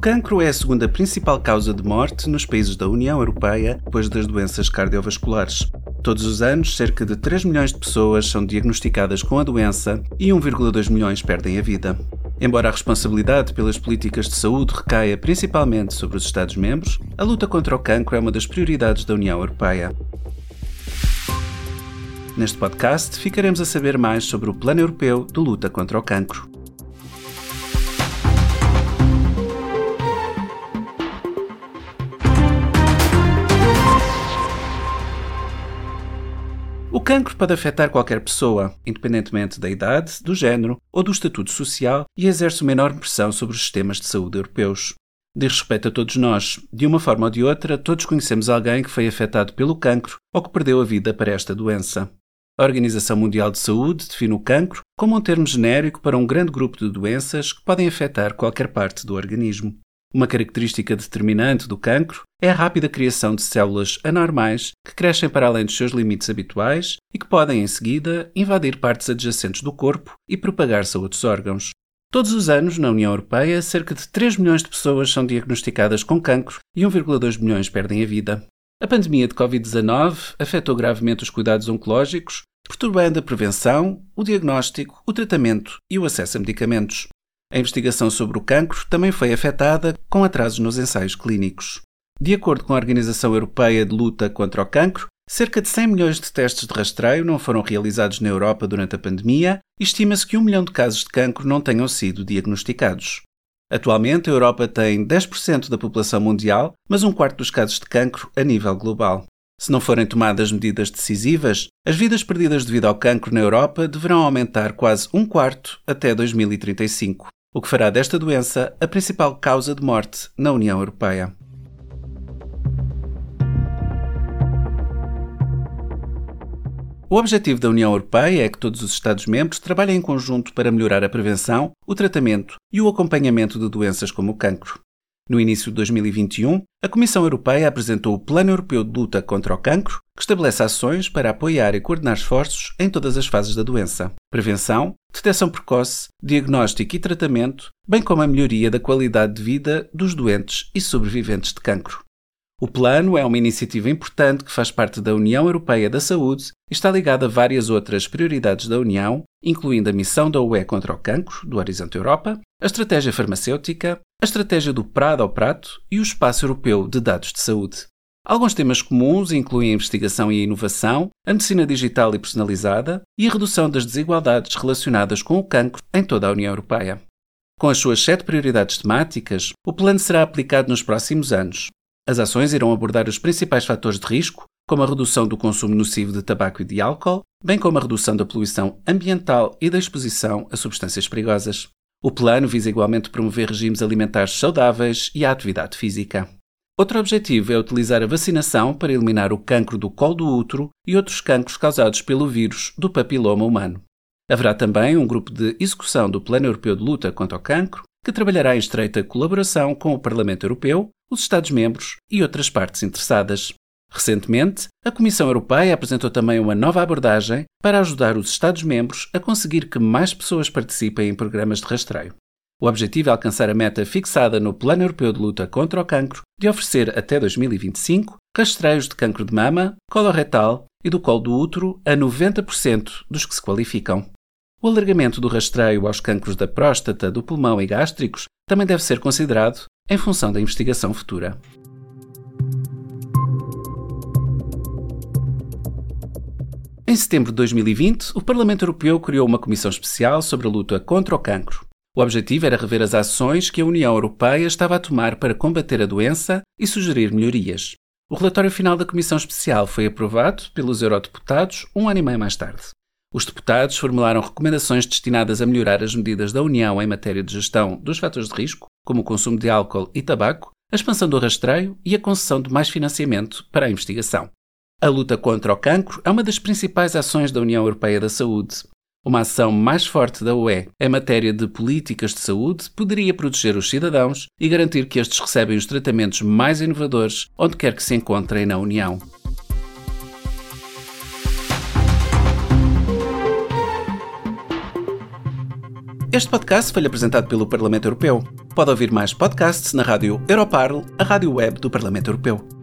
cancro é a segunda principal causa de morte nos países da União Europeia depois das doenças cardiovasculares. Todos os anos, cerca de 3 milhões de pessoas são diagnosticadas com a doença e 1,2 milhões perdem a vida. Embora a responsabilidade pelas políticas de saúde recaia principalmente sobre os Estados-membros, a luta contra o cancro é uma das prioridades da União Europeia. Neste podcast, ficaremos a saber mais sobre o Plano Europeu de Luta contra o Cancro. O cancro pode afetar qualquer pessoa, independentemente da idade, do género ou do estatuto social, e exerce uma enorme pressão sobre os sistemas de saúde europeus. Diz respeito a todos nós. De uma forma ou de outra, todos conhecemos alguém que foi afetado pelo cancro ou que perdeu a vida para esta doença. A Organização Mundial de Saúde define o cancro como um termo genérico para um grande grupo de doenças que podem afetar qualquer parte do organismo. Uma característica determinante do cancro é a rápida criação de células anormais que crescem para além dos seus limites habituais e que podem, em seguida, invadir partes adjacentes do corpo e propagar-se a outros órgãos. Todos os anos, na União Europeia, cerca de 3 milhões de pessoas são diagnosticadas com cancro e 1,2 milhões perdem a vida. A pandemia de Covid-19 afetou gravemente os cuidados oncológicos, perturbando a prevenção, o diagnóstico, o tratamento e o acesso a medicamentos. A investigação sobre o cancro também foi afetada, com atrasos nos ensaios clínicos. De acordo com a Organização Europeia de Luta contra o Cancro, cerca de 100 milhões de testes de rastreio não foram realizados na Europa durante a pandemia e estima-se que um milhão de casos de cancro não tenham sido diagnosticados. Atualmente, a Europa tem 10% da população mundial, mas um quarto dos casos de cancro a nível global. Se não forem tomadas medidas decisivas, as vidas perdidas devido ao cancro na Europa deverão aumentar quase um quarto até 2035 o que fará desta doença a principal causa de morte na União Europeia. O objetivo da União Europeia é que todos os Estados-membros trabalhem em conjunto para melhorar a prevenção, o tratamento e o acompanhamento de doenças como o cancro. No início de 2021, a Comissão Europeia apresentou o Plano Europeu de Luta contra o Cancro, que estabelece ações para apoiar e coordenar esforços em todas as fases da doença: prevenção, detecção precoce, diagnóstico e tratamento, bem como a melhoria da qualidade de vida dos doentes e sobreviventes de cancro. O plano é uma iniciativa importante que faz parte da União Europeia da Saúde e está ligada a várias outras prioridades da União, incluindo a missão da UE contra o cancro, do Horizonte Europa, a estratégia farmacêutica, a estratégia do Prado ao Prato e o Espaço Europeu de Dados de Saúde. Alguns temas comuns incluem a investigação e a inovação, a medicina digital e personalizada e a redução das desigualdades relacionadas com o cancro em toda a União Europeia. Com as suas sete prioridades temáticas, o plano será aplicado nos próximos anos, as ações irão abordar os principais fatores de risco, como a redução do consumo nocivo de tabaco e de álcool, bem como a redução da poluição ambiental e da exposição a substâncias perigosas. O plano visa igualmente promover regimes alimentares saudáveis e a atividade física. Outro objetivo é utilizar a vacinação para eliminar o cancro do colo do útero e outros cancros causados pelo vírus do papiloma humano. Haverá também um grupo de execução do Plano Europeu de Luta contra o Cancro, que trabalhará em estreita colaboração com o Parlamento Europeu, os Estados-membros e outras partes interessadas. Recentemente, a Comissão Europeia apresentou também uma nova abordagem para ajudar os Estados-membros a conseguir que mais pessoas participem em programas de rastreio. O objetivo é alcançar a meta fixada no Plano Europeu de Luta contra o Cancro de oferecer até 2025 rastreios de cancro de mama, coloretal e do colo do útero a 90% dos que se qualificam. O alargamento do rastreio aos cancros da próstata, do pulmão e gástricos também deve ser considerado em função da investigação futura. Em setembro de 2020, o Parlamento Europeu criou uma comissão especial sobre a luta contra o cancro. O objetivo era rever as ações que a União Europeia estava a tomar para combater a doença e sugerir melhorias. O relatório final da comissão especial foi aprovado pelos eurodeputados um ano e meio mais tarde. Os deputados formularam recomendações destinadas a melhorar as medidas da União em matéria de gestão dos fatores de risco, como o consumo de álcool e tabaco, a expansão do rastreio e a concessão de mais financiamento para a investigação. A luta contra o cancro é uma das principais ações da União Europeia da Saúde. Uma ação mais forte da UE em matéria de políticas de saúde poderia proteger os cidadãos e garantir que estes recebem os tratamentos mais inovadores onde quer que se encontrem na União. Este podcast foi apresentado pelo Parlamento Europeu. Pode ouvir mais podcasts na rádio Europarl, a rádio web do Parlamento Europeu.